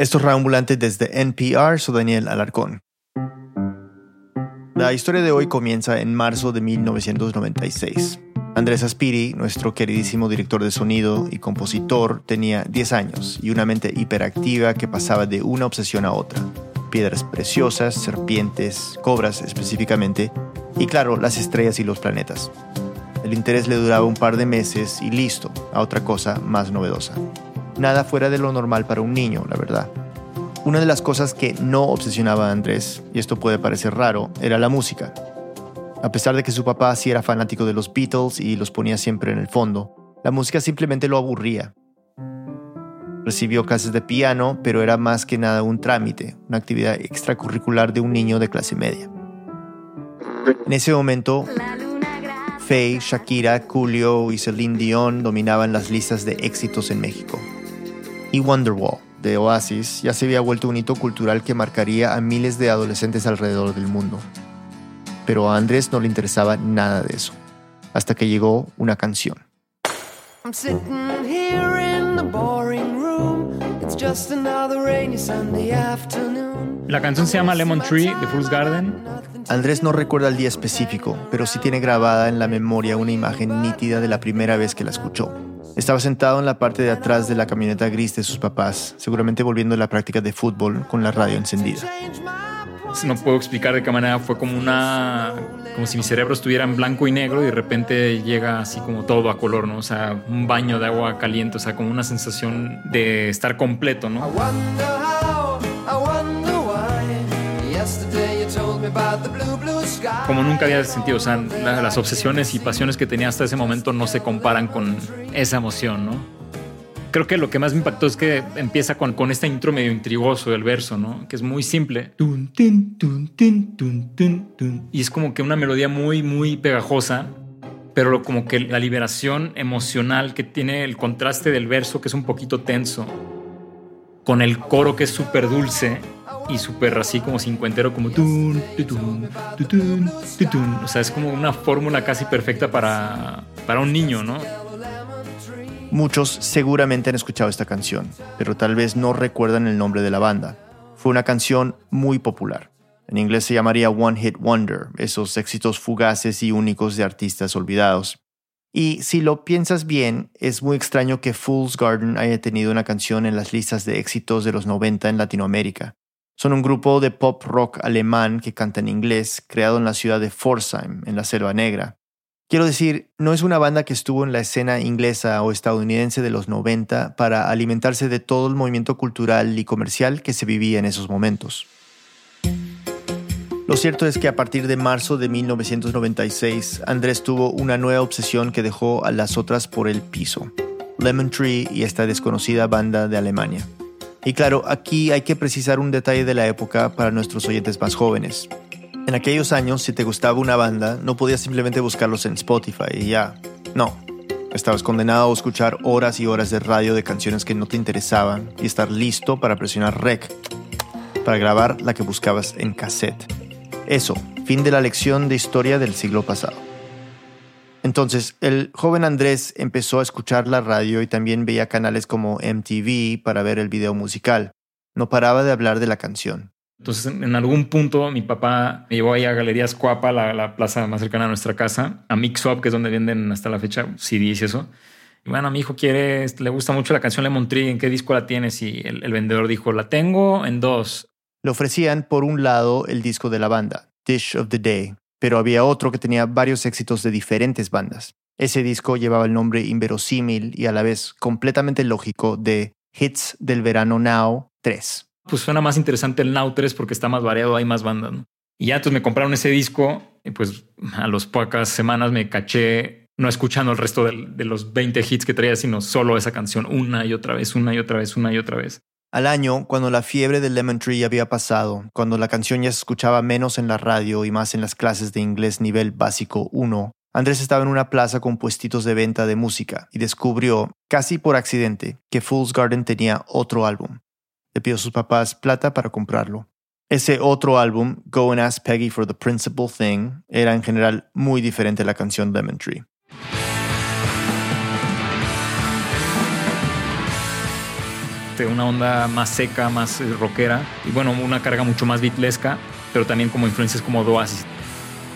Esto es Ambulante desde NPR, soy Daniel Alarcón. La historia de hoy comienza en marzo de 1996. Andrés Aspiri, nuestro queridísimo director de sonido y compositor, tenía 10 años y una mente hiperactiva que pasaba de una obsesión a otra. Piedras preciosas, serpientes, cobras específicamente, y claro, las estrellas y los planetas. El interés le duraba un par de meses y listo, a otra cosa más novedosa. Nada fuera de lo normal para un niño, la verdad. Una de las cosas que no obsesionaba a Andrés, y esto puede parecer raro, era la música. A pesar de que su papá sí era fanático de los Beatles y los ponía siempre en el fondo, la música simplemente lo aburría. Recibió clases de piano, pero era más que nada un trámite, una actividad extracurricular de un niño de clase media. En ese momento, Faye, Shakira, Julio y Celine Dion dominaban las listas de éxitos en México. Y Wonderwall, de Oasis, ya se había vuelto un hito cultural que marcaría a miles de adolescentes alrededor del mundo. Pero a Andrés no le interesaba nada de eso, hasta que llegó una canción. La canción se llama Lemon Tree de Fool's Garden. Andrés no recuerda el día específico, pero sí tiene grabada en la memoria una imagen nítida de la primera vez que la escuchó. Estaba sentado en la parte de atrás de la camioneta gris de sus papás, seguramente volviendo a la práctica de fútbol con la radio encendida. No puedo explicar de qué manera fue como una. como si mi cerebro estuviera en blanco y negro y de repente llega así como todo a color, ¿no? O sea, un baño de agua caliente, o sea, como una sensación de estar completo, ¿no? Como nunca había sentido, o sea, las obsesiones y pasiones que tenía hasta ese momento no se comparan con esa emoción, ¿no? Creo que lo que más me impactó es que empieza con, con este intro medio intrigoso del verso, ¿no? Que es muy simple. Y es como que una melodía muy, muy pegajosa, pero como que la liberación emocional que tiene el contraste del verso, que es un poquito tenso, con el coro que es súper dulce y súper así como cincuentero, como tun. O sea, es como una fórmula casi perfecta para, para un niño, ¿no? Muchos seguramente han escuchado esta canción, pero tal vez no recuerdan el nombre de la banda. Fue una canción muy popular. En inglés se llamaría One Hit Wonder, esos éxitos fugaces y únicos de artistas olvidados. Y si lo piensas bien, es muy extraño que Fool's Garden haya tenido una canción en las listas de éxitos de los 90 en Latinoamérica. Son un grupo de pop rock alemán que canta en inglés, creado en la ciudad de Pforzheim, en la Selva Negra. Quiero decir, no es una banda que estuvo en la escena inglesa o estadounidense de los 90 para alimentarse de todo el movimiento cultural y comercial que se vivía en esos momentos. Lo cierto es que a partir de marzo de 1996, Andrés tuvo una nueva obsesión que dejó a las otras por el piso, Lemon Tree y esta desconocida banda de Alemania. Y claro, aquí hay que precisar un detalle de la época para nuestros oyentes más jóvenes. En aquellos años, si te gustaba una banda, no podías simplemente buscarlos en Spotify y ya. No. Estabas condenado a escuchar horas y horas de radio de canciones que no te interesaban y estar listo para presionar rec para grabar la que buscabas en cassette. Eso, fin de la lección de historia del siglo pasado. Entonces, el joven Andrés empezó a escuchar la radio y también veía canales como MTV para ver el video musical. No paraba de hablar de la canción. Entonces, en algún punto, mi papá me llevó ahí a Galerías Cuapa, la, plaza más cercana a nuestra casa, a Mix Up, que es donde venden hasta la fecha CDs y eso. Y bueno, mi hijo quiere, le gusta mucho la canción Lemon Tree, ¿en qué disco la tienes? Y el, el vendedor dijo, la tengo en dos. Le ofrecían, por un lado, el disco de la banda, Dish of the Day, pero había otro que tenía varios éxitos de diferentes bandas. Ese disco llevaba el nombre inverosímil y a la vez completamente lógico de Hits del Verano Now 3. Pues suena más interesante el Now 3 porque está más variado, hay más bandas. Y ya entonces me compraron ese disco y pues a las pocas semanas me caché no escuchando el resto de, de los 20 hits que traía, sino solo esa canción una y otra vez, una y otra vez, una y otra vez. Al año, cuando la fiebre del Lemon Tree había pasado, cuando la canción ya se escuchaba menos en la radio y más en las clases de inglés nivel básico 1, Andrés estaba en una plaza con puestitos de venta de música y descubrió, casi por accidente, que Fool's Garden tenía otro álbum. Le pidió a sus papás plata para comprarlo. Ese otro álbum, Go and Ask Peggy for the Principal Thing, era en general muy diferente a la canción Lemon Tree. Una onda más seca, más eh, rockera y bueno, una carga mucho más beatlesca, pero también como influencias como Oasis.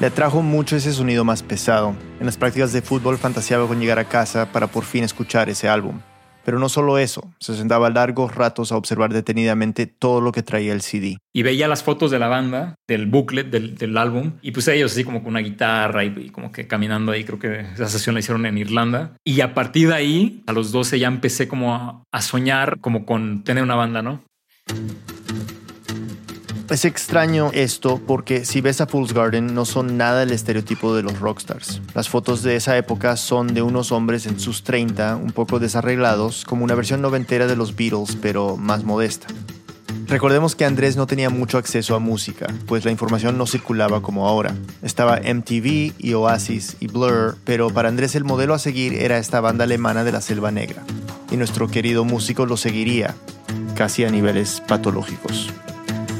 Le atrajo mucho ese sonido más pesado. En las prácticas de fútbol fantaseaba con llegar a casa para por fin escuchar ese álbum. Pero no solo eso, se sentaba largos ratos a observar detenidamente todo lo que traía el CD. Y veía las fotos de la banda, del booklet del, álbum, y pues ellos así como con una guitarra y, como que caminando ahí, creo que esa sesión la hicieron en Irlanda. Y a partir de ahí, a los 12 ya empecé como a soñar como con tener una banda, ¿no? Es extraño esto porque si ves a Fool's Garden no son nada el estereotipo de los rockstars. Las fotos de esa época son de unos hombres en sus 30, un poco desarreglados, como una versión noventera de los Beatles, pero más modesta. Recordemos que Andrés no tenía mucho acceso a música, pues la información no circulaba como ahora. Estaba MTV y Oasis y Blur, pero para Andrés el modelo a seguir era esta banda alemana de la Selva Negra. Y nuestro querido músico lo seguiría, casi a niveles patológicos.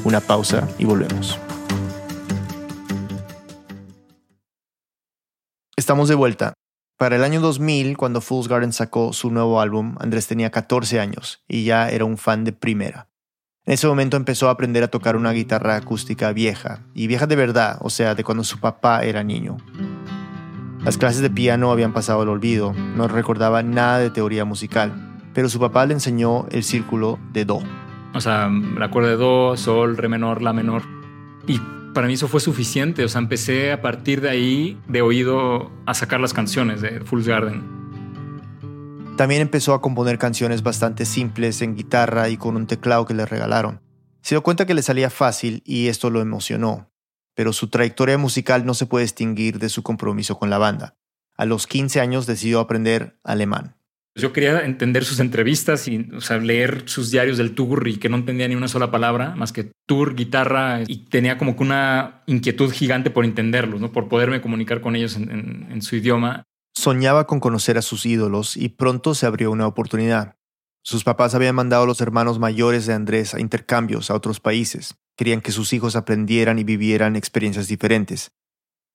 Una pausa y volvemos. Estamos de vuelta. Para el año 2000, cuando Fool's Garden sacó su nuevo álbum, Andrés tenía 14 años y ya era un fan de primera. En ese momento empezó a aprender a tocar una guitarra acústica vieja, y vieja de verdad, o sea, de cuando su papá era niño. Las clases de piano habían pasado al olvido, no recordaba nada de teoría musical, pero su papá le enseñó el círculo de Do. O sea, la cuerda de do, sol, re menor, la menor. Y para mí eso fue suficiente. O sea, empecé a partir de ahí, de oído, a sacar las canciones de Fool's Garden. También empezó a componer canciones bastante simples en guitarra y con un teclado que le regalaron. Se dio cuenta que le salía fácil y esto lo emocionó. Pero su trayectoria musical no se puede distinguir de su compromiso con la banda. A los 15 años decidió aprender alemán. Yo quería entender sus entrevistas y leer sus diarios del tour y que no entendía ni una sola palabra más que tour, guitarra y tenía como que una inquietud gigante por entenderlos, ¿no? por poderme comunicar con ellos en, en su idioma. Soñaba con conocer a sus ídolos y pronto se abrió una oportunidad. Sus papás habían mandado a los hermanos mayores de Andrés a intercambios a otros países. Querían que sus hijos aprendieran y vivieran experiencias diferentes.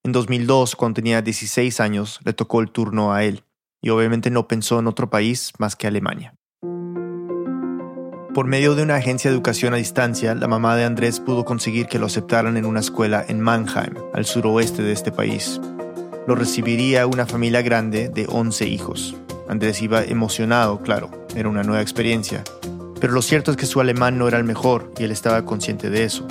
En 2002, cuando tenía 16 años, le tocó el turno a él y obviamente no pensó en otro país más que Alemania. Por medio de una agencia de educación a distancia, la mamá de Andrés pudo conseguir que lo aceptaran en una escuela en Mannheim, al suroeste de este país. Lo recibiría una familia grande de 11 hijos. Andrés iba emocionado, claro, era una nueva experiencia. Pero lo cierto es que su alemán no era el mejor y él estaba consciente de eso.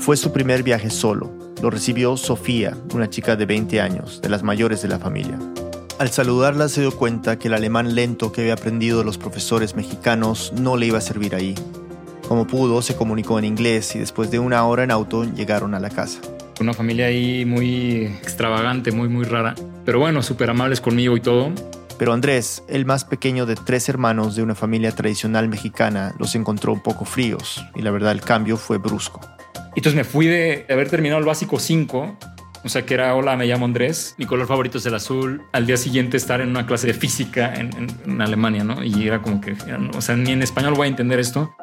Fue su primer viaje solo. Lo recibió Sofía, una chica de 20 años, de las mayores de la familia. Al saludarla se dio cuenta que el alemán lento que había aprendido de los profesores mexicanos no le iba a servir ahí. Como pudo, se comunicó en inglés y después de una hora en auto llegaron a la casa. Una familia ahí muy extravagante, muy, muy rara. Pero bueno, súper amables conmigo y todo. Pero Andrés, el más pequeño de tres hermanos de una familia tradicional mexicana, los encontró un poco fríos y la verdad el cambio fue brusco. Entonces me fui de haber terminado el básico 5 o sea, que era, hola, me llamo Andrés, mi color favorito es el azul. Al día siguiente estar en una clase de física en, Alemania, ¿no? Y era como que, o sea, ni en español voy a entender esto.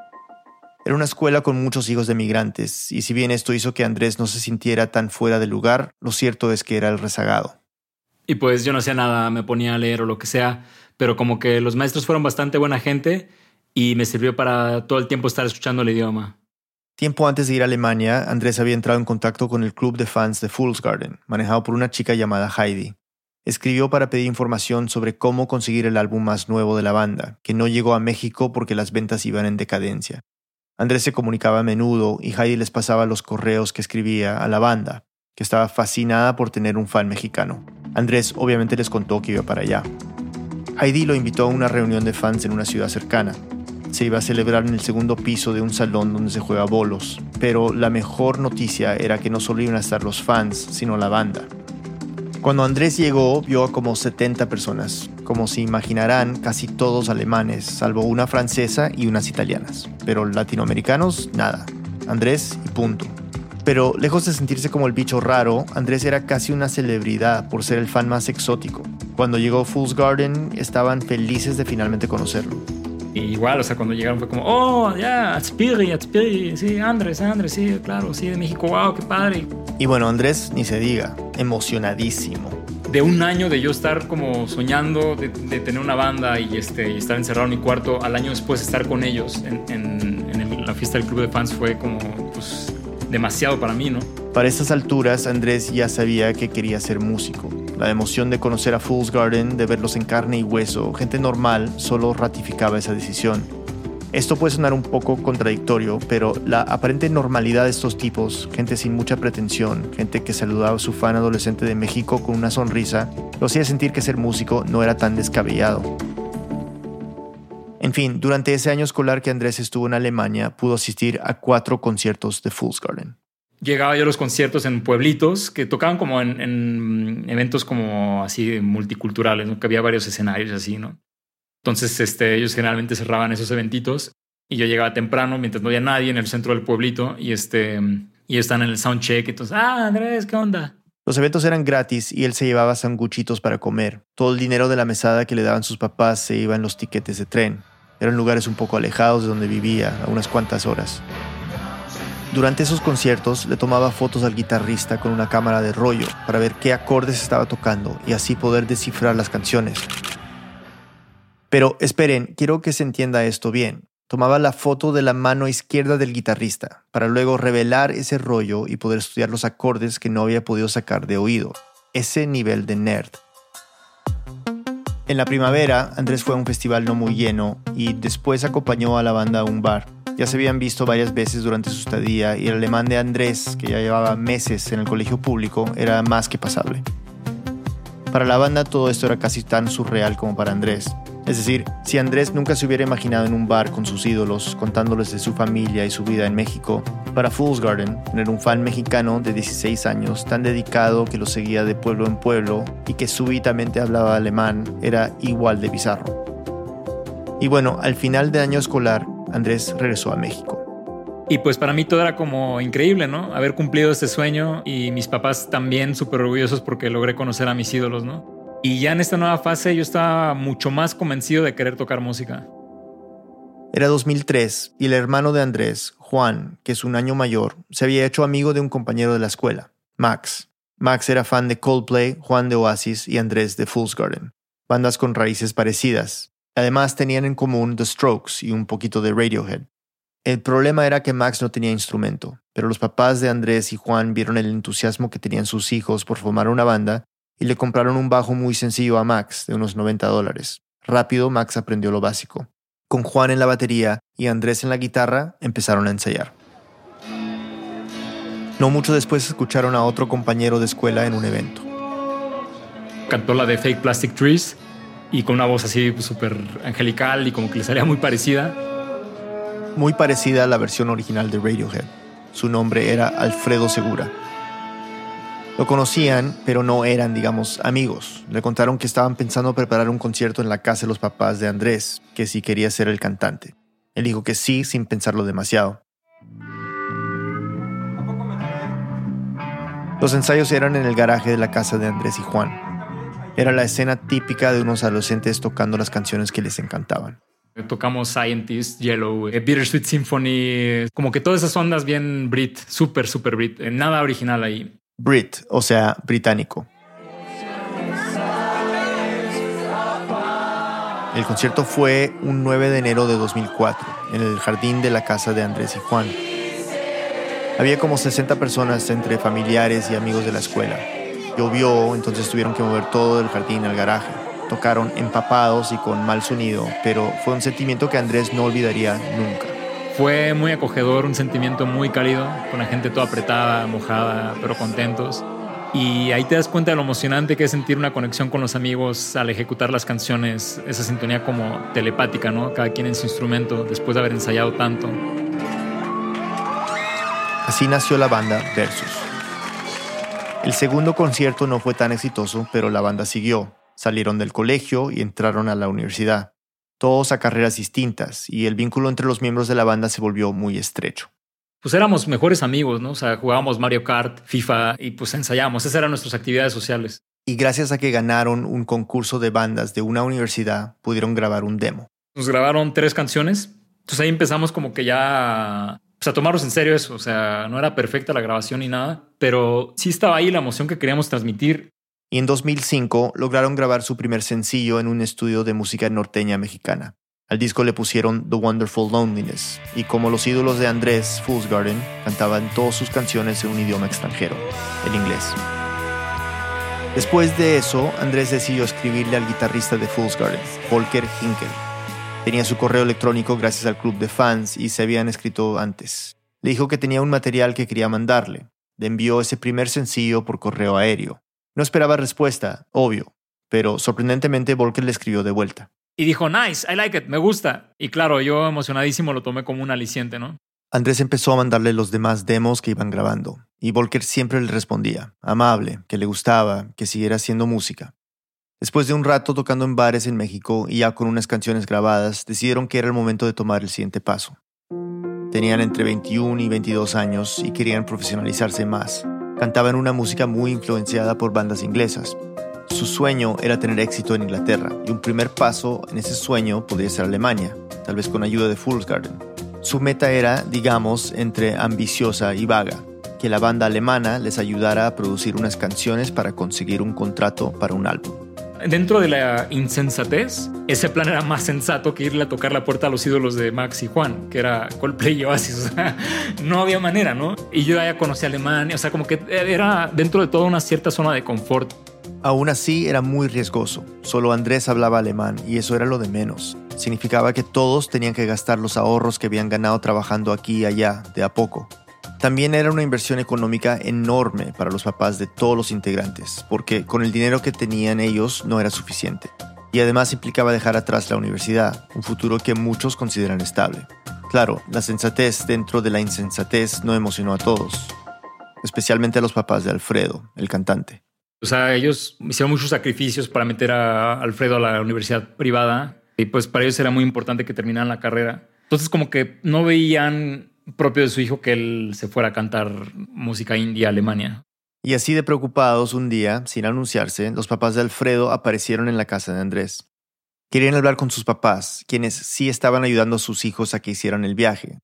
Era una escuela con muchos hijos de migrantes, y si bien esto hizo que Andrés no se sintiera tan fuera de lugar, lo cierto es que era el rezagado. Y pues yo no hacía nada, me ponía a leer o lo que sea, pero como que los maestros fueron bastante buena gente y me sirvió para todo el tiempo estar escuchando el idioma. Tiempo antes de ir a Alemania, Andrés había entrado en contacto con el club de fans de Fool's Garden, manejado por una chica llamada Heidi. Escribió para pedir información sobre cómo conseguir el álbum más nuevo de la banda, que no llegó a México porque las ventas iban en decadencia. Andrés se comunicaba a menudo y Heidi les pasaba los correos que escribía a la banda, que estaba fascinada por tener un fan mexicano. Andrés obviamente les contó que iba para allá. Heidi lo invitó a una reunión de fans en una ciudad cercana, se iba a celebrar en el segundo piso de un salón donde se juega bolos, pero la mejor noticia era que no solo iban a estar los fans, sino la banda. Cuando Andrés llegó, vio a como 70 personas, como se imaginarán, casi todos alemanes, salvo una francesa y unas italianas, pero latinoamericanos, nada. Andrés y punto. Pero lejos de sentirse como el bicho raro, Andrés era casi una celebridad por ser el fan más exótico. Cuando llegó Fool's Garden, estaban felices de finalmente conocerlo. Y igual, o sea, cuando llegaron fue como, oh, ya, Atspiri, Atspiri, sí, Andrés, Andrés, sí, claro, sí, de México, wow, qué padre. Y bueno, Andrés, ni se diga, emocionadísimo. de un año de yo estar como soñando de, tener una banda y, este, y estar encerrado en mi cuarto, al año después estar con ellos en, en la fiesta del club de fans fue como pues, demasiado para mí, ¿no? Para estas alturas, Andrés ya sabía que quería ser músico. La emoción de conocer a Fool's Garden, de verlos en carne y hueso, gente normal, solo ratificaba esa decisión. Esto puede sonar un poco contradictorio, pero la aparente normalidad de estos tipos, gente sin mucha pretensión, gente que saludaba a su fan adolescente de México con una sonrisa, lo hacía sentir que ser músico no era tan descabellado. En fin, durante ese año escolar que Andrés estuvo en Alemania, pudo asistir a cuatro conciertos de Fool's Garden. Llegaba yo a los conciertos en pueblitos que tocaban como en, eventos como así multiculturales, ¿no? que había varios escenarios así, ¿no? Entonces este, ellos generalmente cerraban esos eventitos y yo llegaba temprano mientras no había nadie en el centro del pueblito y, este, y están en el soundcheck. Entonces, ah, Andrés, ¿qué onda? Los eventos eran gratis y él se llevaba sanguchitos para comer. Todo el dinero de la mesada que le daban sus papás se iba en los tiquetes de tren. Eran lugares un poco alejados de donde vivía, a unas cuantas horas. Durante esos conciertos le tomaba fotos al guitarrista con una cámara de rollo para ver qué acordes estaba tocando y así poder descifrar las canciones. Pero esperen, quiero que se entienda esto bien. Tomaba la foto de la mano izquierda del guitarrista para luego revelar ese rollo y poder estudiar los acordes que no había podido sacar de oído. Ese nivel de nerd. En la primavera, Andrés fue a un festival no muy lleno y después acompañó a la banda a un bar. Ya se habían visto varias veces durante su estadía y el alemán de Andrés, que ya llevaba meses en el colegio público, era más que pasable. Para la banda todo esto era casi tan surreal como para Andrés. Es decir, si Andrés nunca se hubiera imaginado en un bar con sus ídolos, contándoles de su familia y su vida en México, para Fool's Garden, tener un fan mexicano de 16 años tan dedicado que lo seguía de pueblo en pueblo y que súbitamente hablaba alemán era igual de bizarro. Y bueno, al final del año escolar, Andrés regresó a México. Y pues para mí todo era como increíble, ¿no? Haber cumplido este sueño y mis papás también súper orgullosos porque logré conocer a mis ídolos, ¿no? Y ya en esta nueva fase yo estaba mucho más convencido de querer tocar música. Era 2003 y el hermano de Andrés, Juan, que es un año mayor, se había hecho amigo de un compañero de la escuela, Max. Max era fan de Coldplay, Juan de Oasis y Andrés de Fool's Garden, bandas con raíces parecidas. Además tenían en común The Strokes y un poquito de Radiohead. El problema era que Max no tenía instrumento, pero los papás de Andrés y Juan vieron el entusiasmo que tenían sus hijos por formar una banda y le compraron un bajo muy sencillo a Max de unos 90 dólares. Rápido Max aprendió lo básico. Con Juan en la batería y Andrés en la guitarra empezaron a ensayar. No mucho después escucharon a otro compañero de escuela en un evento. Cantó la de Fake Plastic Trees y con una voz así súper angelical y como que le salía muy parecida. Muy parecida a la versión original de Radiohead. Su nombre era Alfredo Segura. Lo conocían, pero no eran, digamos, amigos. Le contaron que estaban pensando preparar un concierto en la casa de los papás de Andrés, que si quería ser el cantante. Él dijo que sí, sin pensarlo demasiado. Los ensayos eran en el garaje de la casa de Andrés y Juan. Era la escena típica de unos adolescentes tocando las canciones que les encantaban. Tocamos Scientist, Yellow, eh, Bittersweet Symphony, como que todas esas ondas bien Brit, súper, súper Brit, eh, nada original ahí. Brit, o sea, británico. El concierto fue un 9 de enero de 2004, en el jardín de la casa de Andrés y Juan. Había como 60 personas entre familiares y amigos de la escuela. Llovió, entonces tuvieron que mover todo el jardín al garaje. Tocaron empapados y con mal sonido, pero fue un sentimiento que Andrés no olvidaría nunca. Fue muy acogedor, un sentimiento muy cálido, con la gente toda apretada, mojada, pero contentos. Y ahí te das cuenta de lo emocionante que es sentir una conexión con los amigos al ejecutar las canciones, esa sintonía como telepática, ¿no? Cada quien en su instrumento, después de haber ensayado tanto. Así nació la banda Versus. El segundo concierto no fue tan exitoso, pero la banda siguió. Salieron del colegio y entraron a la universidad todos a carreras distintas, y el vínculo entre los miembros de la banda se volvió muy estrecho. Pues éramos mejores amigos, ¿no? O sea, jugábamos Mario Kart, FIFA y pues ensayábamos. Esas eran nuestras actividades sociales. Y gracias a que ganaron un concurso de bandas de una universidad, pudieron grabar un demo. Nos grabaron tres canciones. Entonces ahí empezamos como que ya pues, a tomarnos en serio eso. O sea, no era perfecta la grabación ni nada, pero sí estaba ahí la emoción que queríamos transmitir y en 2005 lograron grabar su primer sencillo en un estudio de música norteña mexicana. Al disco le pusieron The Wonderful Loneliness, y como los ídolos de Andrés, Fool's Garden, cantaban todas sus canciones en un idioma extranjero, el inglés. Después de eso, Andrés decidió escribirle al guitarrista de Fool's Garden, Volker Hinkel. Tenía su correo electrónico gracias al club de fans y se habían escrito antes. Le dijo que tenía un material que quería mandarle. Le envió ese primer sencillo por correo aéreo. No esperaba respuesta, obvio, pero sorprendentemente Volker le escribió de vuelta. Y dijo, nice, I like it, me gusta. Y claro, yo emocionadísimo lo tomé como un aliciente, ¿no? Andrés empezó a mandarle los demás demos que iban grabando, y Volker siempre le respondía, amable, que le gustaba, que siguiera haciendo música. Después de un rato tocando en bares en México y ya con unas canciones grabadas, decidieron que era el momento de tomar el siguiente paso. Tenían entre 21 y 22 años y querían profesionalizarse más. Cantaban una música muy influenciada por bandas inglesas, su sueño era tener éxito en Inglaterra y un primer paso en ese sueño podría ser Alemania, tal vez con ayuda de Fool's Garden. Su meta era, digamos, entre ambiciosa y vaga, que la banda alemana les ayudara a producir unas canciones para conseguir un contrato para un álbum. Dentro de la insensatez, ese plan era más sensato que irle a tocar la puerta a los ídolos de Max y Juan, que era Coldplay y Oasis. O sea, no había manera, ¿no? Y yo ya conocí Alemania, o sea, como que era dentro de toda una cierta zona de confort. Aún así era muy riesgoso. Solo Andrés hablaba alemán y eso era lo de menos. Significaba que todos tenían que gastar los ahorros que habían ganado trabajando aquí y allá, de a poco. También era una inversión económica enorme para los papás de todos los integrantes, porque con el dinero que tenían ellos no era suficiente. Y además implicaba dejar atrás la universidad, un futuro que muchos consideran estable. Claro, la sensatez dentro de la insensatez no emocionó a todos, especialmente a los papás de Alfredo, el cantante. O sea, ellos hicieron muchos sacrificios para meter a Alfredo a la universidad privada y pues para ellos era muy importante que terminaran la carrera. Entonces como que no veían propio de su hijo que él se fuera a cantar música india a Alemania. Y así de preocupados, un día, sin anunciarse, los papás de Alfredo aparecieron en la casa de Andrés. Querían hablar con sus papás, quienes sí estaban ayudando a sus hijos a que hicieran el viaje,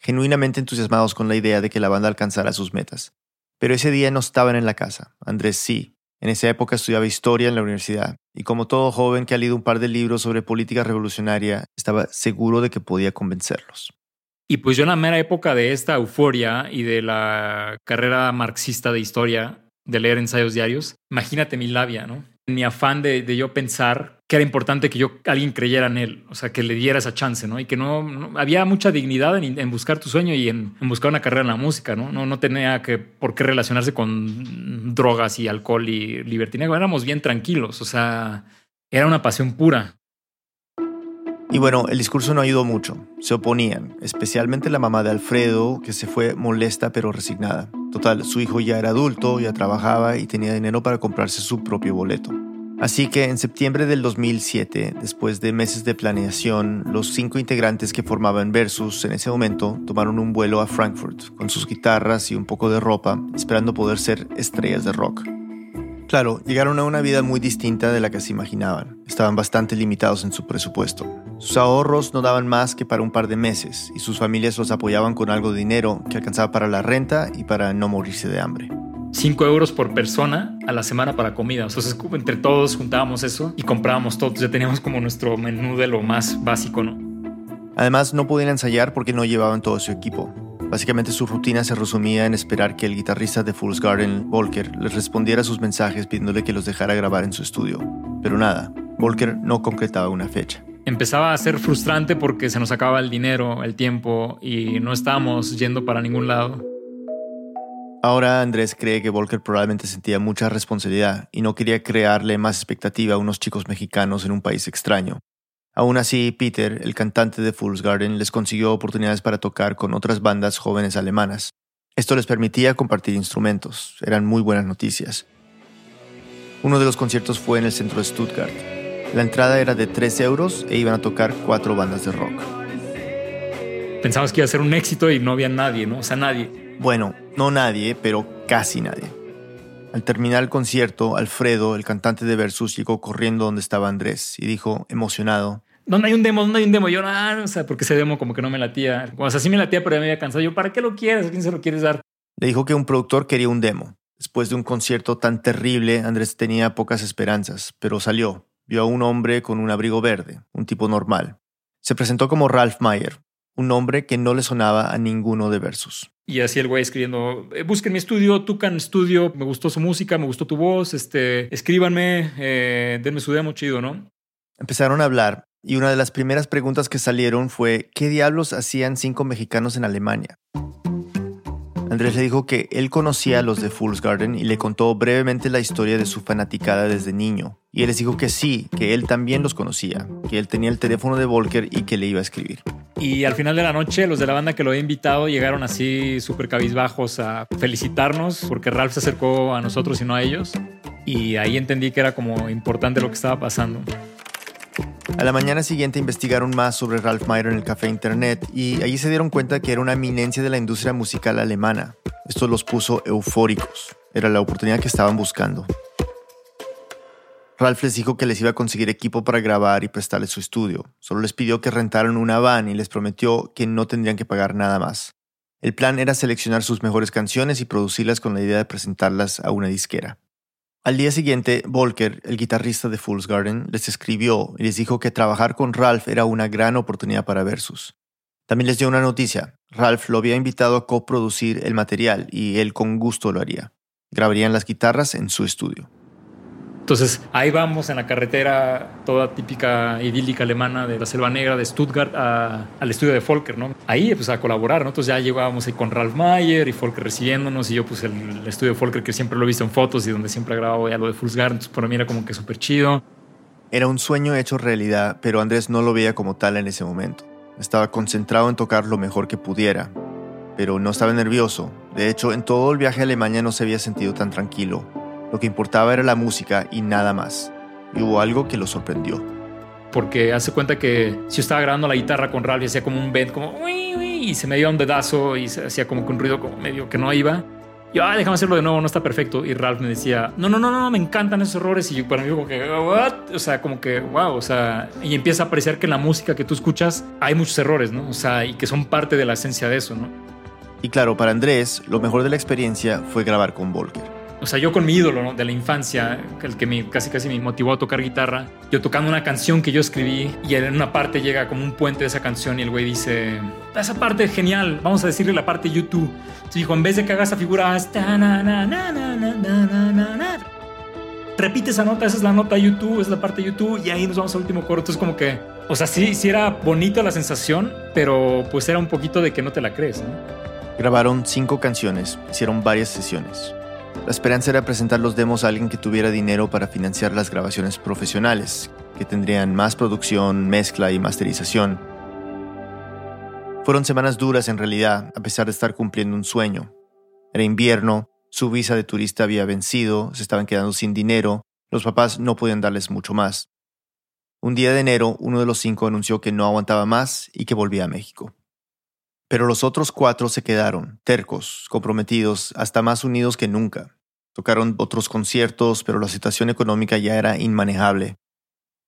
genuinamente entusiasmados con la idea de que la banda alcanzara sus metas. Pero ese día no estaban en la casa, Andrés sí, en esa época estudiaba historia en la universidad y como todo joven que ha leído un par de libros sobre política revolucionaria, estaba seguro de que podía convencerlos. Y pues yo en la mera época de esta euforia y de la carrera marxista de historia, de leer ensayos diarios, imagínate mi labia, ¿no? mi afán de, yo pensar que era importante que yo alguien creyera en él, o sea, que le diera esa chance, ¿no? Y que no, había mucha dignidad en, buscar tu sueño y en, buscar una carrera en la música, ¿no? ¿no? No tenía que por qué relacionarse con drogas y alcohol y libertinaje, éramos bien tranquilos, o sea, era una pasión pura. Y bueno, el discurso no ayudó mucho. Se oponían, especialmente la mamá de Alfredo, que se fue molesta pero resignada. Total, su hijo ya era adulto, ya trabajaba y tenía dinero para comprarse su propio boleto. Así que en septiembre del 2007, después de meses de planeación, los cinco integrantes que formaban Versus en ese momento tomaron un vuelo a Frankfurt con sus guitarras y un poco de ropa, esperando poder ser estrellas de rock. Claro, llegaron a una vida muy distinta de la que se imaginaban. Estaban bastante limitados en su presupuesto. Sus ahorros no daban más que para un par de meses y sus familias los apoyaban con algo de dinero que alcanzaba para la renta y para no morirse de hambre. 5 euros por persona a la semana para comida. Entonces, entre todos juntábamos eso y comprábamos todo. Ya teníamos como nuestro menú de lo más básico, ¿no? Además, no podían ensayar porque no llevaban todo su equipo. Básicamente su rutina se resumía en esperar que el guitarrista de Fool's Garden, Volker, les respondiera a sus mensajes pidiéndole que los dejara grabar en su estudio. Pero nada, Volker no concretaba una fecha empezaba a ser frustrante porque se nos acababa el dinero, el tiempo y no estábamos yendo para ningún lado. Ahora Andrés cree que Volker probablemente sentía mucha responsabilidad y no quería crearle más expectativa a unos chicos mexicanos en un país extraño. Aún así, Peter, el cantante de Fool's Garden, les consiguió oportunidades para tocar con otras bandas jóvenes alemanas. Esto les permitía compartir instrumentos. Eran muy buenas noticias. Uno de los conciertos fue en el centro de Stuttgart, la entrada era de 3 euros e iban a tocar cuatro bandas de rock. Pensamos que iba a ser un éxito y no había nadie, ¿no? O sea, nadie. Bueno, no nadie, pero casi nadie. Al terminar el concierto, Alfredo, el cantante de Versus, llegó corriendo donde estaba Andrés y dijo, emocionado, ¿Dónde hay un demo? ¿Dónde hay un demo? Yo, ah, o sea, porque ese demo como que no me latía. O sea, sí me latía, pero ya me había cansado. Yo, ¿para qué lo quieres? ¿A quién se lo quieres dar? Le dijo que un productor quería un demo. Después de un concierto tan terrible, Andrés tenía pocas esperanzas, pero salió. Vio a un hombre con un abrigo verde, un tipo normal. Se presentó como Ralph Mayer, un nombre que no le sonaba a ninguno de versos. Y así el güey escribiendo, eh, busquen mi estudio, Tucan Studio, me gustó su música, me gustó tu voz, este, escríbanme, eh, denme su demo chido, ¿no? Empezaron a hablar y una de las primeras preguntas que salieron fue, ¿qué diablos hacían cinco mexicanos en Alemania? Andrés le dijo que él conocía a los de Fool's Garden y le contó brevemente la historia de su fanaticada desde niño. Y él les dijo que sí, que él también los conocía, que él tenía el teléfono de Volker y que le iba a escribir. Y al final de la noche, los de la banda que lo había invitado llegaron así súper cabizbajos a felicitarnos porque Ralph se acercó a nosotros y no a ellos. Y ahí entendí que era como importante lo que estaba pasando. A la mañana siguiente investigaron más sobre Ralph Mayer en el café internet y allí se dieron cuenta que era una eminencia de la industria musical alemana. Esto los puso eufóricos. Era la oportunidad que estaban buscando. Ralph les dijo que les iba a conseguir equipo para grabar y prestarles su estudio. Solo les pidió que rentaran una van y les prometió que no tendrían que pagar nada más. El plan era seleccionar sus mejores canciones y producirlas con la idea de presentarlas a una disquera. Al día siguiente, Volker, el guitarrista de Fool's Garden, les escribió y les dijo que trabajar con Ralph era una gran oportunidad para Versus. También les dio una noticia. Ralph lo había invitado a coproducir el material y él con gusto lo haría. Grabarían las guitarras en su estudio. Entonces ahí vamos en la carretera toda típica idílica alemana de la Selva Negra de Stuttgart al estudio de Volker, ¿no? Ahí pues a colaborar, ¿no? Entonces ya llegábamos ahí con Ralph Mayer y Volker recibiéndonos y yo pues el, estudio de Volker que siempre lo he visto en fotos y donde siempre he grabado ya lo de Fulsgar, entonces para mí era como que súper chido. Era un sueño hecho realidad, pero Andrés no lo veía como tal en ese momento. Estaba concentrado en tocar lo mejor que pudiera, pero no estaba nervioso. De hecho, en todo el viaje a Alemania no se había sentido tan tranquilo lo que importaba era la música y nada más. Y hubo algo que lo sorprendió. Porque hace cuenta que si yo estaba grabando la guitarra con Ralph y hacía como un bend, como y se me iba un dedazo y se hacía como que un ruido como medio que no iba. Yo, ah, déjame hacerlo de nuevo, no está perfecto. Y Ralph me decía, no, no, no, no, me encantan esos errores. Y yo, para mí, como que, what? O sea, como que, wow, o sea, y empieza a apreciar que en la música que tú escuchas hay muchos errores, ¿no? O sea, y que son parte de la esencia de eso, ¿no? Y claro, para Andrés, lo mejor de la experiencia fue grabar con Volker o sea, yo con mi ídolo de la infancia, el que me, casi casi me motivó a tocar guitarra, yo tocando una canción que yo escribí y en una parte llega como un puente de esa canción y el güey dice, esa parte es genial, vamos a decirle la parte YouTube. Entonces dijo, en vez de que hagas esa figura, repite esa nota, esa es la nota YouTube, es la parte YouTube y ahí nos vamos al último coro. Entonces como que, o sea, sí, sí era bonita la sensación, pero pues era un poquito de que no te la crees. Grabaron cinco canciones, hicieron varias sesiones. La esperanza era presentar los demos a alguien que tuviera dinero para financiar las grabaciones profesionales, que tendrían más producción, mezcla y masterización. Fueron semanas duras en realidad, a pesar de estar cumpliendo un sueño. Era invierno, su visa de turista había vencido, se estaban quedando sin dinero, los papás no podían darles mucho más. Un día de enero, uno de los cinco anunció que no aguantaba más y que volvía a México. Pero los otros cuatro se quedaron, tercos, comprometidos, hasta más unidos que nunca. Tocaron otros conciertos, pero la situación económica ya era inmanejable.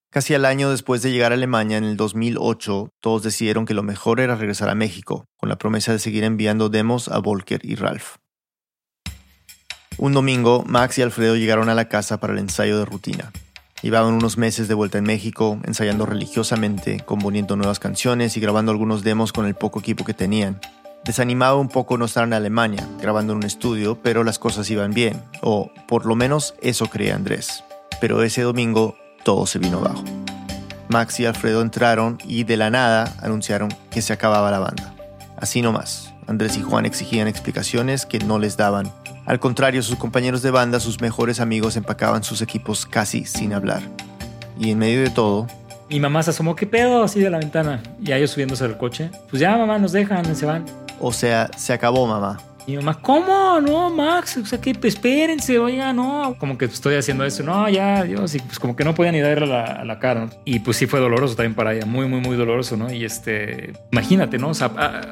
Casi al año después de llegar a Alemania, en el 2008, todos decidieron que lo mejor era regresar a México, con la promesa de seguir enviando demos a Volker y Ralph. Un domingo, Max y Alfredo llegaron a la casa para el ensayo de rutina. Llevaban unos meses de vuelta en México, ensayando religiosamente, componiendo nuevas canciones y grabando algunos demos con el poco equipo que tenían. Desanimaba un poco no estar en Alemania, grabando en un estudio, pero las cosas iban bien, o por lo menos eso creía Andrés. Pero ese domingo todo se vino abajo. Max y Alfredo entraron y de la nada anunciaron que se acababa la banda. Así nomás, Andrés y Juan exigían explicaciones que no les daban. Al contrario, sus compañeros de banda, sus mejores amigos, empacaban sus equipos casi sin hablar. Y en medio de todo, mi mamá se asomó, ¿qué pedo? Así de la ventana. Y ellos subiéndose del coche. Pues ya, mamá, nos dejan, se van. O sea, se acabó, mamá. Y mi mamá, ¿cómo? No, Max, o sea, que pues, espérense, oiga, no. Como que estoy haciendo eso, no, ya, Dios, y pues como que no podía ni darle a la, cara. Y pues sí fue doloroso también para ella, muy, muy, muy doloroso, ¿no? Y este, imagínate, ¿no? O sea,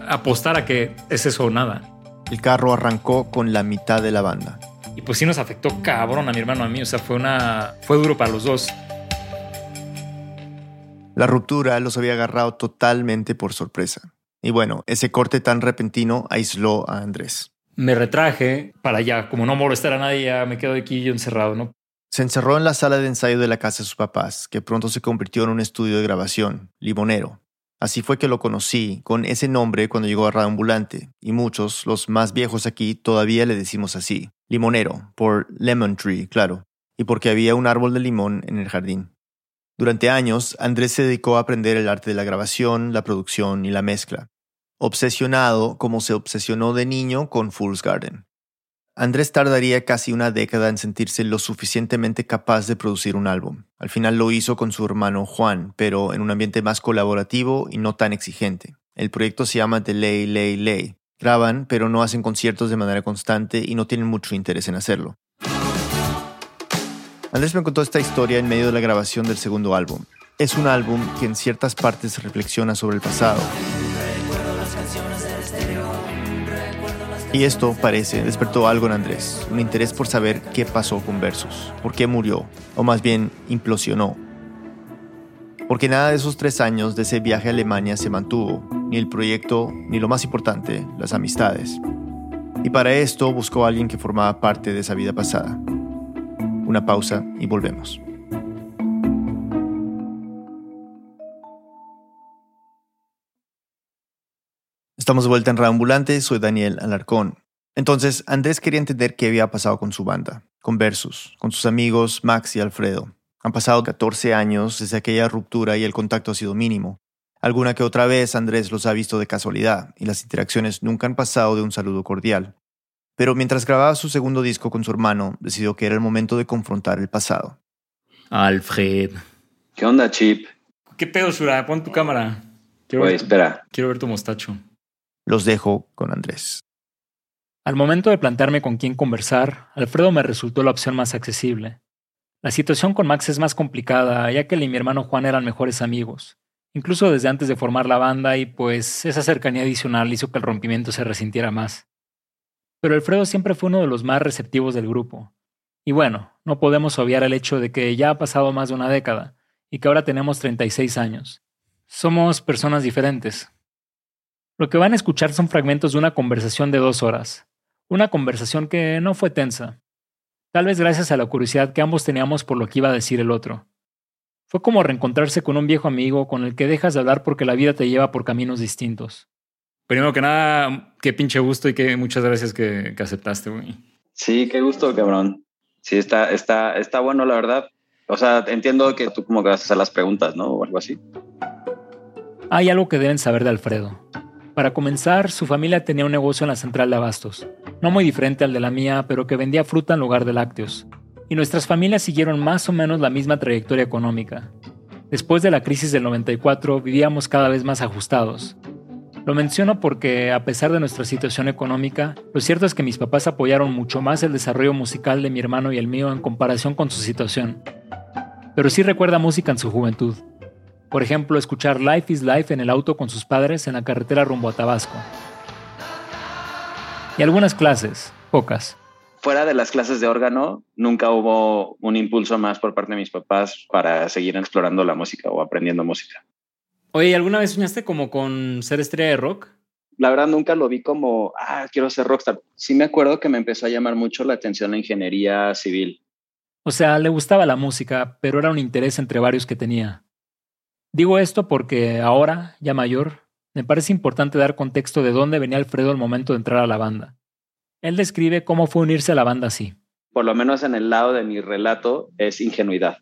apostar a que es eso o nada. El carro arrancó con la mitad de la banda. Y pues sí nos afectó cabrón a mi hermano, a mí, o sea, fue una, fue duro para los dos. La ruptura los había agarrado totalmente por sorpresa. Y bueno, ese corte tan repentino aisló a Andrés. me retraje para ya, como no molestar a nadie, ya me quedo aquí yo encerrado, ¿no? Se encerró en la sala de ensayo de la casa de sus papás, que pronto se convirtió en un estudio de grabación, Limonero. Así fue que lo conocí con ese nombre cuando llegó a Radio Ambulante, y muchos, los más viejos aquí, todavía le decimos así, Limonero, por Lemon Tree, claro, y porque había un árbol de limón en el jardín. Durante años, Andrés se dedicó a aprender el arte de la grabación, la producción y la mezcla, obsesionado como se obsesionó de niño con Fool's Garden. Andrés tardaría casi una década en sentirse lo suficientemente capaz de producir un álbum. Al final lo hizo con su hermano Juan, pero en un ambiente más colaborativo y no tan exigente. El proyecto se llama The Lay Lay Lay. Graban, pero no hacen conciertos de manera constante y no tienen mucho interés en hacerlo. Andrés me contó esta historia en medio de la grabación del segundo álbum. Es un álbum que en ciertas partes reflexiona sobre el pasado, Y esto, parece, despertó algo en Andrés, un interés por saber qué pasó con Versus, por qué murió, o más bien implosionó. Porque nada de esos tres años de ese viaje a Alemania se mantuvo, ni el proyecto, ni lo más importante, las amistades. Y para esto buscó a alguien que formaba parte de esa vida pasada. Una pausa y volvemos. Estamos de vuelta en Reambulante, soy Daniel Alarcón. Entonces, Andrés quería entender qué había pasado con su banda, con Versus, con sus amigos Max y Alfredo. Han pasado 14 años desde aquella ruptura y el contacto ha sido mínimo. Alguna que otra vez Andrés los ha visto de casualidad y las interacciones nunca han pasado de un saludo cordial. Pero mientras grababa su segundo disco con su hermano, decidió que era el momento de confrontar el pasado. Alfred. ¿Qué onda, Chip? ¿Qué pedo, Sura? Pon tu cámara. Quiero espera. Quiero ver tu mostacho. Los dejo con Andrés. Al momento de plantearme con quién conversar, Alfredo me resultó la opción más accesible. La situación con Max es más complicada, ya que él y mi hermano Juan eran mejores amigos, incluso desde antes de formar la banda y pues esa cercanía adicional hizo que el rompimiento se resintiera más. Pero Alfredo siempre fue uno de los más receptivos del grupo. Y bueno, no podemos obviar el hecho de que ya ha pasado más de una década y que ahora tenemos 36 años. Somos personas diferentes, lo que van a escuchar son fragmentos de una conversación de dos horas. Una conversación que no fue tensa. Tal vez gracias a la curiosidad que ambos teníamos por lo que iba a decir el otro. Fue como reencontrarse con un viejo amigo con el que dejas de hablar porque la vida te lleva por caminos distintos. Primero que nada, qué pinche gusto y qué muchas gracias que, aceptaste, güey. Sí, qué gusto, cabrón. Sí, está, está, está bueno, la verdad. O sea, entiendo que tú como que vas a hacer las preguntas, ¿no? O algo así. Hay algo que deben saber de Alfredo. Para comenzar, su familia tenía un negocio en la central de abastos, no muy diferente al de la mía, pero que vendía fruta en lugar de lácteos. Y nuestras familias siguieron más o menos la misma trayectoria económica. Después de la crisis del 94 vivíamos cada vez más ajustados. Lo menciono porque, a pesar de nuestra situación económica, lo cierto es que mis papás apoyaron mucho más el desarrollo musical de mi hermano y el mío en comparación con su situación. Pero sí recuerda música en su juventud, por ejemplo, escuchar Life is Life en el auto con sus padres en la carretera rumbo a Tabasco. Y algunas clases, pocas. Fuera de las clases de órgano, nunca hubo un impulso más por parte de mis papás para seguir explorando la música o aprendiendo música. Oye, ¿alguna vez soñaste como con ser estrella de rock? La verdad nunca lo vi como, ah, quiero ser rockstar. Sí me acuerdo que me empezó a llamar mucho la atención la ingeniería civil. O sea, le gustaba la música, pero era un interés entre varios que tenía. Digo esto porque ahora, ya mayor, me parece importante dar contexto de dónde venía Alfredo al momento de entrar a la banda. Él describe cómo fue unirse a la banda así. Por lo menos en el lado de mi relato es ingenuidad.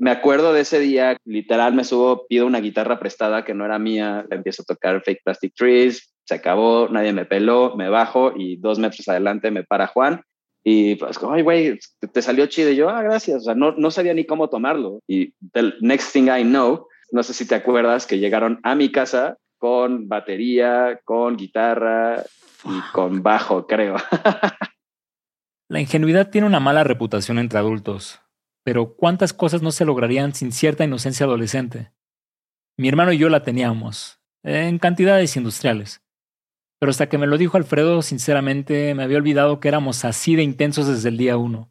Me acuerdo de ese día, literal me subo, pido una guitarra prestada que no era mía, empiezo a tocar Fake Plastic Trees, se acabó, nadie me peló, me bajo y dos metros adelante me para Juan y pues, ay, güey, te, salió chido. Y yo, ah, gracias. O sea, no, no sabía ni cómo tomarlo. Y the next thing I know, no sé si te acuerdas que llegaron a mi casa con batería, con guitarra y con bajo, creo. La ingenuidad tiene una mala reputación entre adultos, pero ¿cuántas cosas no se lograrían sin cierta inocencia adolescente? Mi hermano y yo la teníamos, en cantidades industriales. Pero hasta que me lo dijo Alfredo, sinceramente me había olvidado que éramos así de intensos desde el día uno.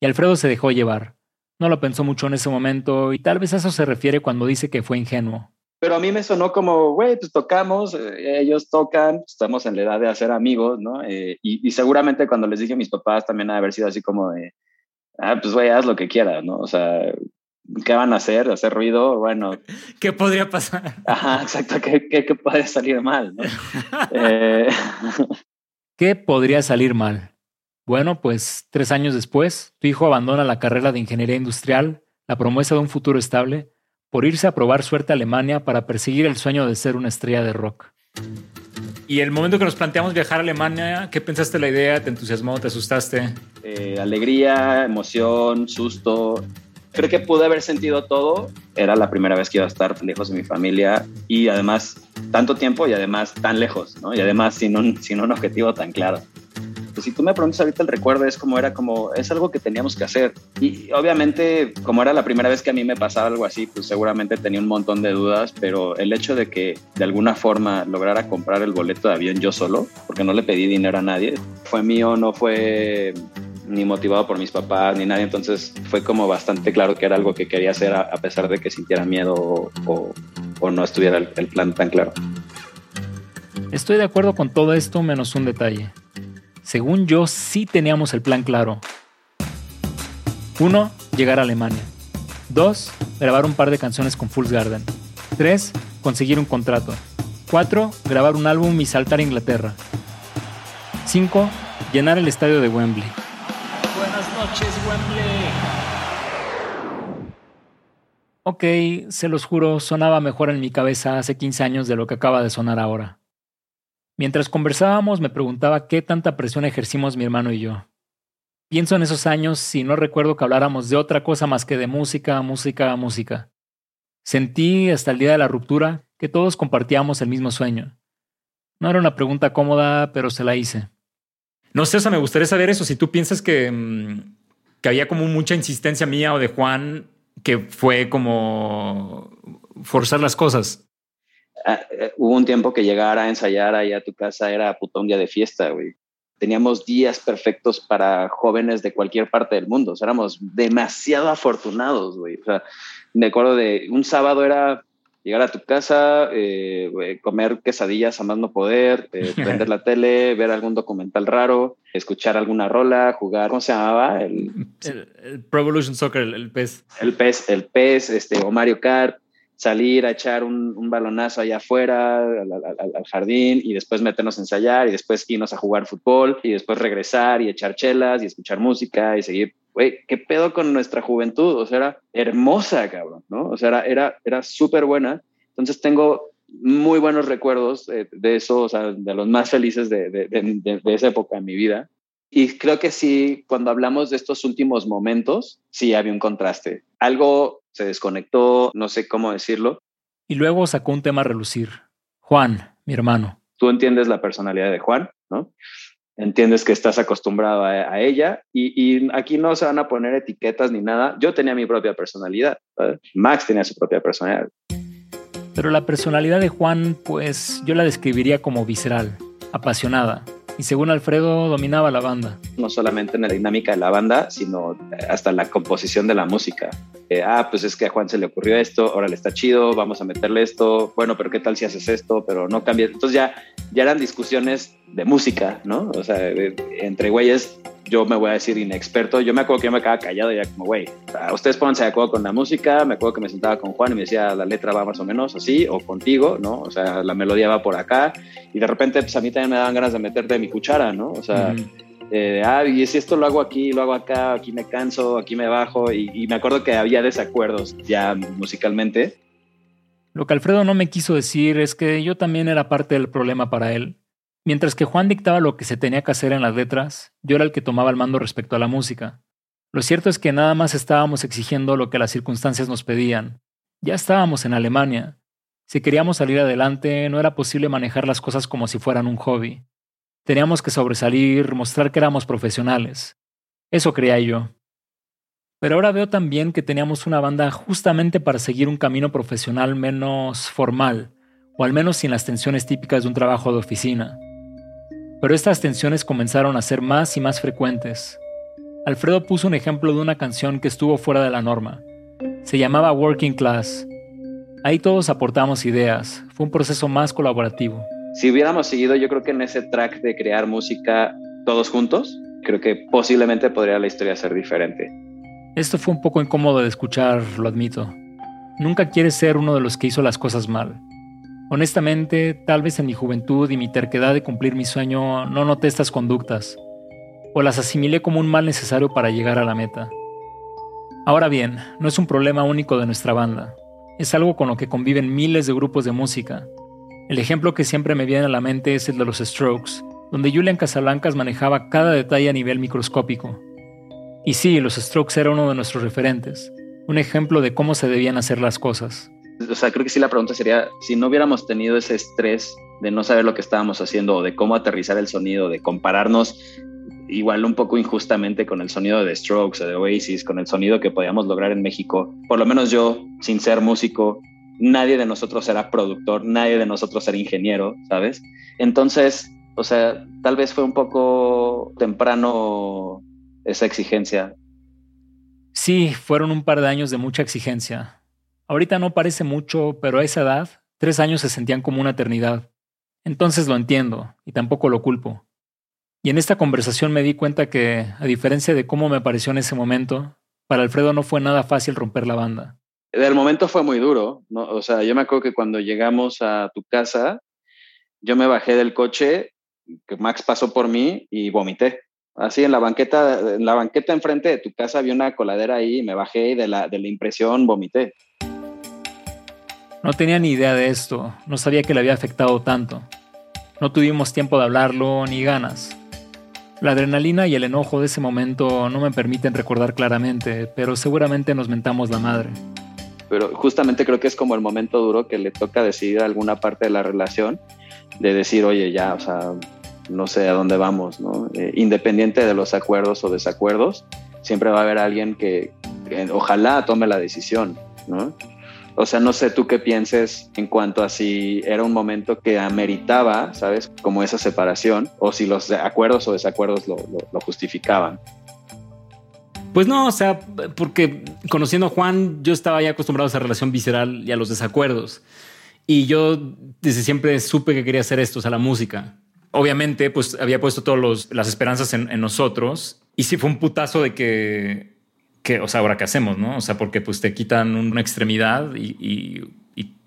Y Alfredo se dejó llevar. No lo pensó mucho en ese momento y tal vez a eso se refiere cuando dice que fue ingenuo. pero a mí me sonó como, güey, pues tocamos, eh, ellos tocan, estamos en la edad de hacer amigos, ¿no? Eh, y, seguramente cuando les dije a mis papás también ha sido así como de, ah, pues güey, haz lo que quieras, ¿no? O sea, ¿qué van a hacer? ¿Hacer ruido? Bueno. ¿Qué podría pasar? Ajá, exacto, ¿qué, qué, qué puede salir mal? ¿no? eh... ¿Qué podría salir mal? Bueno, pues tres años después, tu hijo abandona la carrera de ingeniería industrial, la promesa de un futuro estable, por irse a probar suerte a Alemania para perseguir el sueño de ser una estrella de rock. Y el momento que nos planteamos viajar a Alemania, ¿qué pensaste de la idea? ¿Te entusiasmó? ¿Te asustaste? Eh, alegría, emoción, susto. Creo que pude haber sentido todo. Era la primera vez que iba a estar lejos de mi familia y además tanto tiempo y además tan lejos, ¿no? Y además sin un, sin un objetivo tan claro si tú me preguntas ahorita el recuerdo es como era como, es algo que teníamos que hacer. Y obviamente, como era la primera vez que a mí me pasaba algo así, pues seguramente tenía un montón de dudas, pero el hecho de que de alguna forma lograra comprar el boleto de avión yo solo, porque no le pedí dinero a nadie, fue mío, no fue ni motivado por mis papás ni nadie, entonces fue como bastante claro que era algo que quería hacer a, pesar de que sintiera miedo o, no estuviera el plan tan claro. Estoy de acuerdo con todo esto menos un detalle. Según yo, sí teníamos el plan claro. 1. Llegar a Alemania. 2. Grabar un par de canciones con Fools Garden. 3. Conseguir un contrato. 4. Grabar un álbum y saltar a Inglaterra. 5. Llenar el estadio de Wembley. Buenas noches, Wembley. Ok, se los juro, sonaba mejor en mi cabeza hace 15 años de lo que acaba de sonar ahora. Mientras conversábamos me preguntaba qué tanta presión ejercimos mi hermano y yo. Pienso en esos años y no recuerdo que habláramos de otra cosa más que de música, música, música. Sentí hasta el día de la ruptura que todos compartíamos el mismo sueño. No era una pregunta cómoda, pero se la hice. No sé, o sea, me gustaría saber eso. Si tú piensas que, mm, que había como mucha insistencia mía o de Juan, que fue como forzar las cosas. Ah, eh, hubo un tiempo que llegar a ensayar ahí a tu casa era puta un día de fiesta, güey. Teníamos días perfectos para jóvenes de cualquier parte del mundo. O sea, éramos demasiado afortunados, güey. O sea, me acuerdo de un sábado era llegar a tu casa, eh, comer quesadillas a más no poder, eh, prender la tele, ver algún documental raro, escuchar alguna rola, jugar, ¿cómo se llamaba? El, Pro Evolution Soccer, el, el, PES. El PES, el PES, este, o Mario Kart salir a echar un, balonazo allá afuera, al, jardín, y después meternos a ensayar, y después irnos a jugar fútbol, y después regresar y echar chelas y escuchar música y seguir. Güey, ¿qué pedo con nuestra juventud? O sea, era hermosa, cabrón, ¿no? O sea, era, era, era súper buena. Entonces tengo muy buenos recuerdos de, eso, o sea, de los más felices de, de, de esa época en mi vida. Y creo que sí, cuando hablamos de estos últimos momentos, sí había un contraste. Algo se desconectó, no sé cómo decirlo. Y luego sacó un tema a relucir. Juan, mi hermano. Tú entiendes la personalidad de Juan, ¿no? Entiendes que estás acostumbrado a, ella y, aquí no se van a poner etiquetas ni nada. Yo tenía mi propia personalidad. Max tenía su propia personalidad. Pero la personalidad de Juan, pues yo la describiría como visceral, apasionada, y según Alfredo dominaba la banda. No solamente en la dinámica de la banda, sino hasta la composición de la música. Eh, ah, pues es que a Juan se le ocurrió esto, ahora le está chido, vamos a meterle esto, bueno, pero ¿qué tal si haces esto? Pero no cambia. Entonces ya, ya eran discusiones de música, ¿no? O sea, entre güeyes yo me voy a decir inexperto. Yo me acuerdo que yo me quedaba callado y era como, güey, ustedes pónganse de acuerdo con la música. Me acuerdo que me sentaba con Juan y me decía, la letra va más o menos así, o contigo, ¿no? O sea, la melodía va por acá. Y de repente, pues a mí también me daban ganas de meterte mi cuchara, ¿no? O sea, eh, ah, y si esto lo hago aquí, lo hago acá, aquí me canso, aquí me bajo. Y, y me acuerdo que había desacuerdos ya musicalmente. Lo que Alfredo no me quiso decir es que yo también era parte del problema para él. Mientras que Juan dictaba lo que se tenía que hacer en las letras, yo era el que tomaba el mando respecto a la música. Lo cierto es que nada más estábamos exigiendo lo que las circunstancias nos pedían. Ya estábamos en Alemania. Si queríamos salir adelante, no era posible manejar las cosas como si fueran un hobby. Teníamos que sobresalir, mostrar que éramos profesionales. Eso creía yo. Pero ahora veo también que teníamos una banda justamente para seguir un camino profesional menos formal, o al menos sin las tensiones típicas de un trabajo de oficina pero estas tensiones comenzaron a ser más y más frecuentes. Alfredo puso un ejemplo de una canción que estuvo fuera de la norma. Se llamaba Working Class. Ahí todos aportamos ideas, fue un proceso más colaborativo. Si hubiéramos seguido, yo creo que en ese track de crear música todos juntos, creo que posiblemente podría la historia ser diferente. Esto fue un poco incómodo de escuchar, lo admito. Nunca quieres ser uno de los que hizo las cosas mal. Honestamente, tal vez en mi juventud y mi terquedad de cumplir mi sueño no noté estas conductas, o las asimilé como un mal necesario para llegar a la meta. Ahora bien, no es un problema único de nuestra banda, es algo con lo que conviven miles de grupos de música. El ejemplo que siempre me viene a la mente es el de los Strokes, donde Julian Casablancas manejaba cada detalle a nivel microscópico. Y sí, los Strokes era uno de nuestros referentes, un ejemplo de cómo se debían hacer las cosas. O sea, creo que sí la pregunta sería, si no hubiéramos tenido ese estrés de no saber lo que estábamos haciendo o de cómo aterrizar el sonido, de compararnos igual un poco injustamente con el sonido de Strokes o de Oasis, con el sonido que podíamos lograr en México, por lo menos yo, sin ser músico, nadie de nosotros era productor, nadie de nosotros era ingeniero, ¿sabes? Entonces, o sea, tal vez fue un poco temprano esa exigencia. Sí, fueron un par de años de mucha exigencia. Ahorita no parece mucho, pero a esa edad, tres años se sentían como una eternidad. Entonces lo entiendo, y tampoco lo culpo. Y en esta conversación me di cuenta que, a diferencia de cómo me pareció en ese momento, para Alfredo no fue nada fácil romper la banda. El momento fue muy duro, ¿no? O sea, yo me acuerdo que cuando llegamos a tu casa, yo me bajé del coche, que Max pasó por mí y vomité. Así en la banqueta, en la banqueta enfrente de tu casa había una coladera ahí y me bajé y de la, de la impresión vomité. No tenía ni idea de esto, no sabía que le había afectado tanto. No tuvimos tiempo de hablarlo ni ganas. La adrenalina y el enojo de ese momento no me permiten recordar claramente, pero seguramente nos mentamos la madre. Pero justamente creo que es como el momento duro que le toca decidir alguna parte de la relación, de decir, oye, ya, o sea, no sé a dónde vamos, ¿no? Eh, independiente de los acuerdos o desacuerdos, siempre va a haber alguien que, que ojalá tome la decisión, ¿no? O sea, no sé tú qué pienses en cuanto a si era un momento que ameritaba, ¿sabes? Como esa separación, o si los acuerdos o desacuerdos lo, justificaban. Pues no, o sea, porque conociendo a Juan, yo estaba ya acostumbrado a esa relación visceral y a los desacuerdos. Y yo desde siempre supe que quería hacer esto, o sea, la música. Obviamente, pues había puesto todas las esperanzas en, en nosotros. Y sí fue un putazo de que ¿qué, o sea, ahora qué hacemos, no? O sea, porque pues te quitan una extremidad y,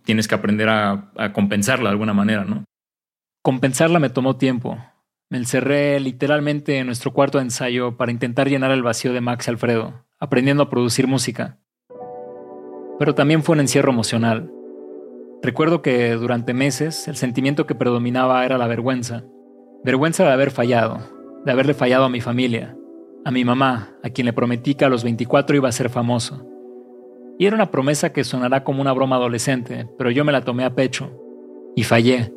tienes que aprender a, compensarla de alguna manera, ¿no? Compensarla me tomó tiempo. Me encerré literalmente en nuestro cuarto de ensayo para intentar llenar el vacío de Max y Alfredo, aprendiendo a producir música. Pero también fue un encierro emocional. Recuerdo que durante meses el sentimiento que predominaba era la vergüenza. Vergüenza de haber fallado, de haberle fallado a mi familia, a mi mamá, a quien le prometí que a los 24 iba a ser famoso. Y era una promesa que sonará como una broma adolescente, pero yo me la tomé a pecho. Y fallé.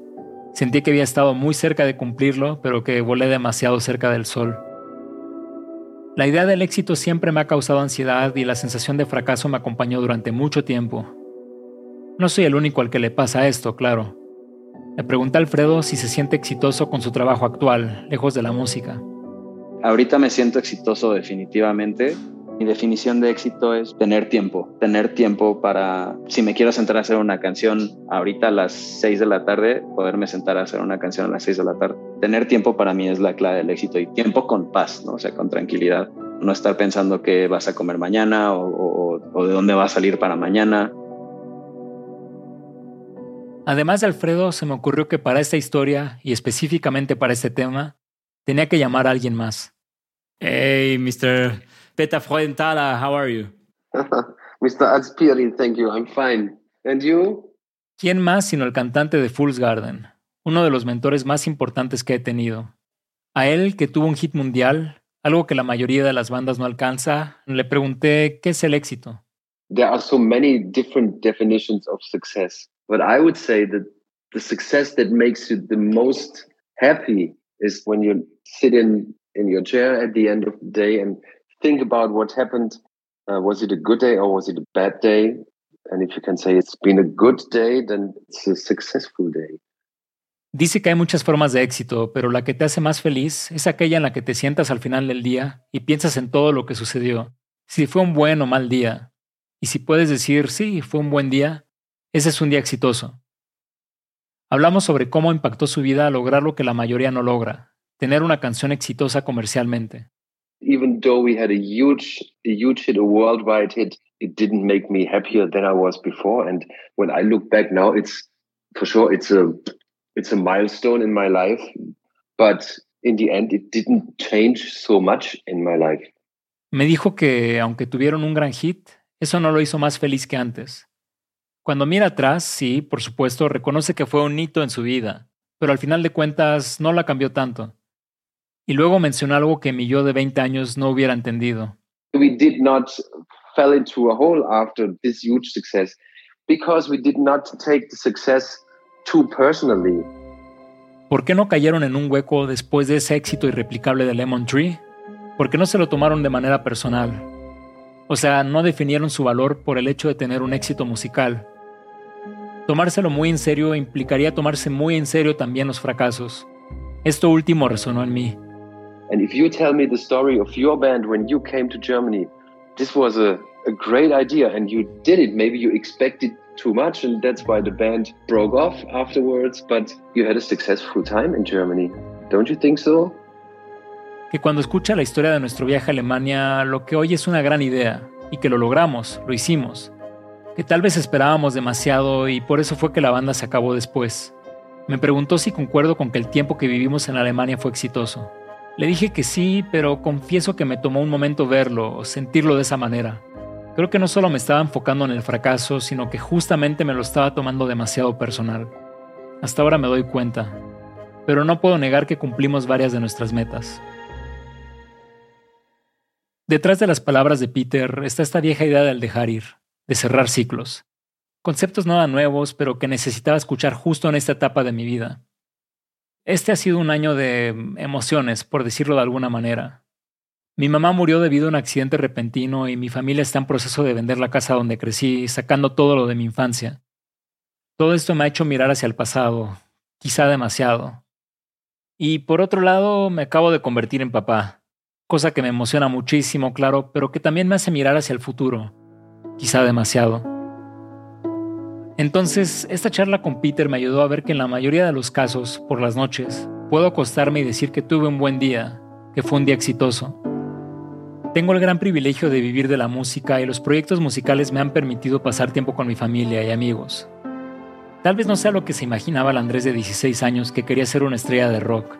Sentí que había estado muy cerca de cumplirlo, pero que volé demasiado cerca del sol. La idea del éxito siempre me ha causado ansiedad y la sensación de fracaso me acompañó durante mucho tiempo. No soy el único al que le pasa esto, claro. Le pregunté a Alfredo si se siente exitoso con su trabajo actual, lejos de la música. Ahorita me siento exitoso definitivamente. Mi definición de éxito es tener tiempo, tener tiempo para, si me quiero sentar a hacer una canción ahorita a las 6 de la tarde, poderme sentar a hacer una canción a las 6 de la tarde. Tener tiempo para mí es la clave del éxito y tiempo con paz, ¿no? o sea, con tranquilidad. No estar pensando qué vas a comer mañana o, o de dónde va a salir para mañana. Además de Alfredo, se me ocurrió que para esta historia y específicamente para este tema, Tenía que llamar a alguien más. Hey, Mr. Peta Freudenthaler, how are you? Mr. Alspieri, thank you, I'm fine. And you? ¿Quién más sino el cantante de Fool's Garden? Uno de los mentores más importantes que he tenido. A él, que tuvo un hit mundial, algo que la mayoría de las bandas no alcanza, le pregunté qué es el éxito. There are so many different definitions of success, but I would say that the success that makes you the most happy is when you sit in in your chair at the end of the day and think about what happened. Uh, was it a good day or was it a bad day? And if you can say it's been a good day, then it's a successful day. Dice que hay muchas formas de éxito, pero la que te hace más feliz es aquella en la que te sientas al final del día y piensas en todo lo que sucedió, si fue un buen o mal día. Y si puedes decir, sí, fue un buen día, Ese es un día exitoso. Hablamos sobre cómo impactó su vida a lograr lo que la mayoría no logra, tener una canción exitosa comercialmente. Even though we had a huge, a huge hit, a worldwide hit, it didn't make me happier than I was before. And when I look back now, it's for sure it's a it's a milestone in my life. But in the end, it didn't change so much in my life. Me dijo que aunque tuvieron un gran hit, eso no lo hizo más feliz que antes. Cuando mira atrás, sí, por supuesto, reconoce que fue un hito en su vida, pero al final de cuentas no la cambió tanto. Y luego mencionó algo que mi yo de 20 años no hubiera entendido. We did not fell into a hole after this huge success because we did not take the success too personally. ¿Por qué no cayeron en un hueco después de ese éxito irreplicable de Lemon Tree? Porque no se lo tomaron de manera personal. O sea, no definieron su valor por el hecho de tener un éxito musical. Tomárselo muy en serio implicaría tomarse muy en serio también los fracasos. Esto último resonó en mí. And if you tell me the story of your band when you came to Germany, this was a, a great idea and you did it. Maybe you expected too much and that's why the band broke off afterwards, but you had a successful time in Germany. Don't you think so? Que cuando escucha la historia de nuestro viaje a Alemania, lo que oye es una gran idea y que lo logramos, lo hicimos. Que tal vez esperábamos demasiado y por eso fue que la banda se acabó después. Me preguntó si concuerdo con que el tiempo que vivimos en Alemania fue exitoso. Le dije que sí, pero confieso que me tomó un momento verlo o sentirlo de esa manera. Creo que no solo me estaba enfocando en el fracaso, sino que justamente me lo estaba tomando demasiado personal. Hasta ahora me doy cuenta, pero no puedo negar que cumplimos varias de nuestras metas. Detrás de las palabras de Peter está esta vieja idea del dejar ir, de cerrar ciclos. Conceptos nada nuevos, pero que necesitaba escuchar justo en esta etapa de mi vida. Este ha sido un año de emociones, por decirlo de alguna manera. Mi mamá murió debido a un accidente repentino y mi familia está en proceso de vender la casa donde crecí, sacando todo lo de mi infancia. Todo esto me ha hecho mirar hacia el pasado, quizá demasiado. Y por otro lado, me acabo de convertir en papá, cosa que me emociona muchísimo, claro, pero que también me hace mirar hacia el futuro, quizá demasiado. Entonces, esta charla con Peter me ayudó a ver que en la mayoría de los casos, por las noches, puedo acostarme y decir que tuve un buen día, que fue un día exitoso. Tengo el gran privilegio de vivir de la música y los proyectos musicales me han permitido pasar tiempo con mi familia y amigos. Tal vez no sea lo que se imaginaba el Andrés de 16 años que quería ser una estrella de rock,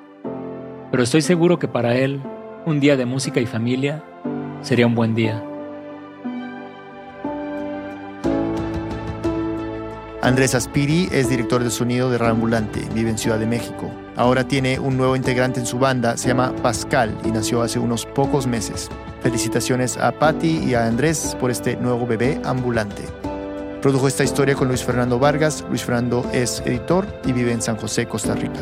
pero estoy seguro que para él, un día de música y familia sería un buen día. Andrés Aspiri es director de sonido de Rambulante, vive en Ciudad de México. Ahora tiene un nuevo integrante en su banda, se llama Pascal y nació hace unos pocos meses. Felicitaciones a Patti y a Andrés por este nuevo bebé ambulante. Produjo esta historia con Luis Fernando Vargas. Luis Fernando es editor y vive en San José, Costa Rica.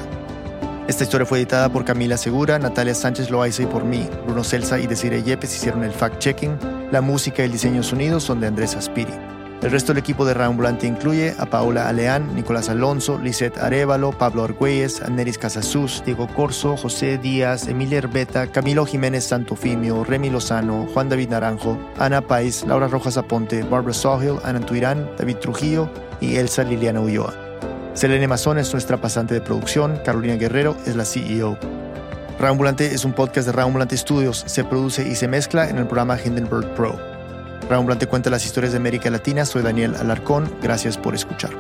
Esta historia fue editada por Camila Segura, Natalia Sánchez Loaiza y por mí. Bruno Celsa y Desiree Yepes hicieron el fact-checking. La música y el diseño de sonido son de Andrés Aspiri. El resto del equipo de Reambulante incluye a Paola Aleán, Nicolás Alonso, Lisette Arevalo, Pablo Argüelles, Aneris Casasus, Diego Corso, José Díaz, Emilia Herbeta, Camilo Jiménez Santofimio, Remy Lozano, Juan David Naranjo, Ana Pais, Laura Rojas Aponte, Barbara Sawhill, Ana Tuirán, David Trujillo y Elsa Liliana Ulloa. Selene Mazón es nuestra pasante de producción, Carolina Guerrero es la CEO. Reambulante es un podcast de Reambulante Studios, se produce y se mezcla en el programa Hindenburg Pro. Reambulante cuenta las historias de América Latina, soy Daniel Alarcón, gracias por escuchar.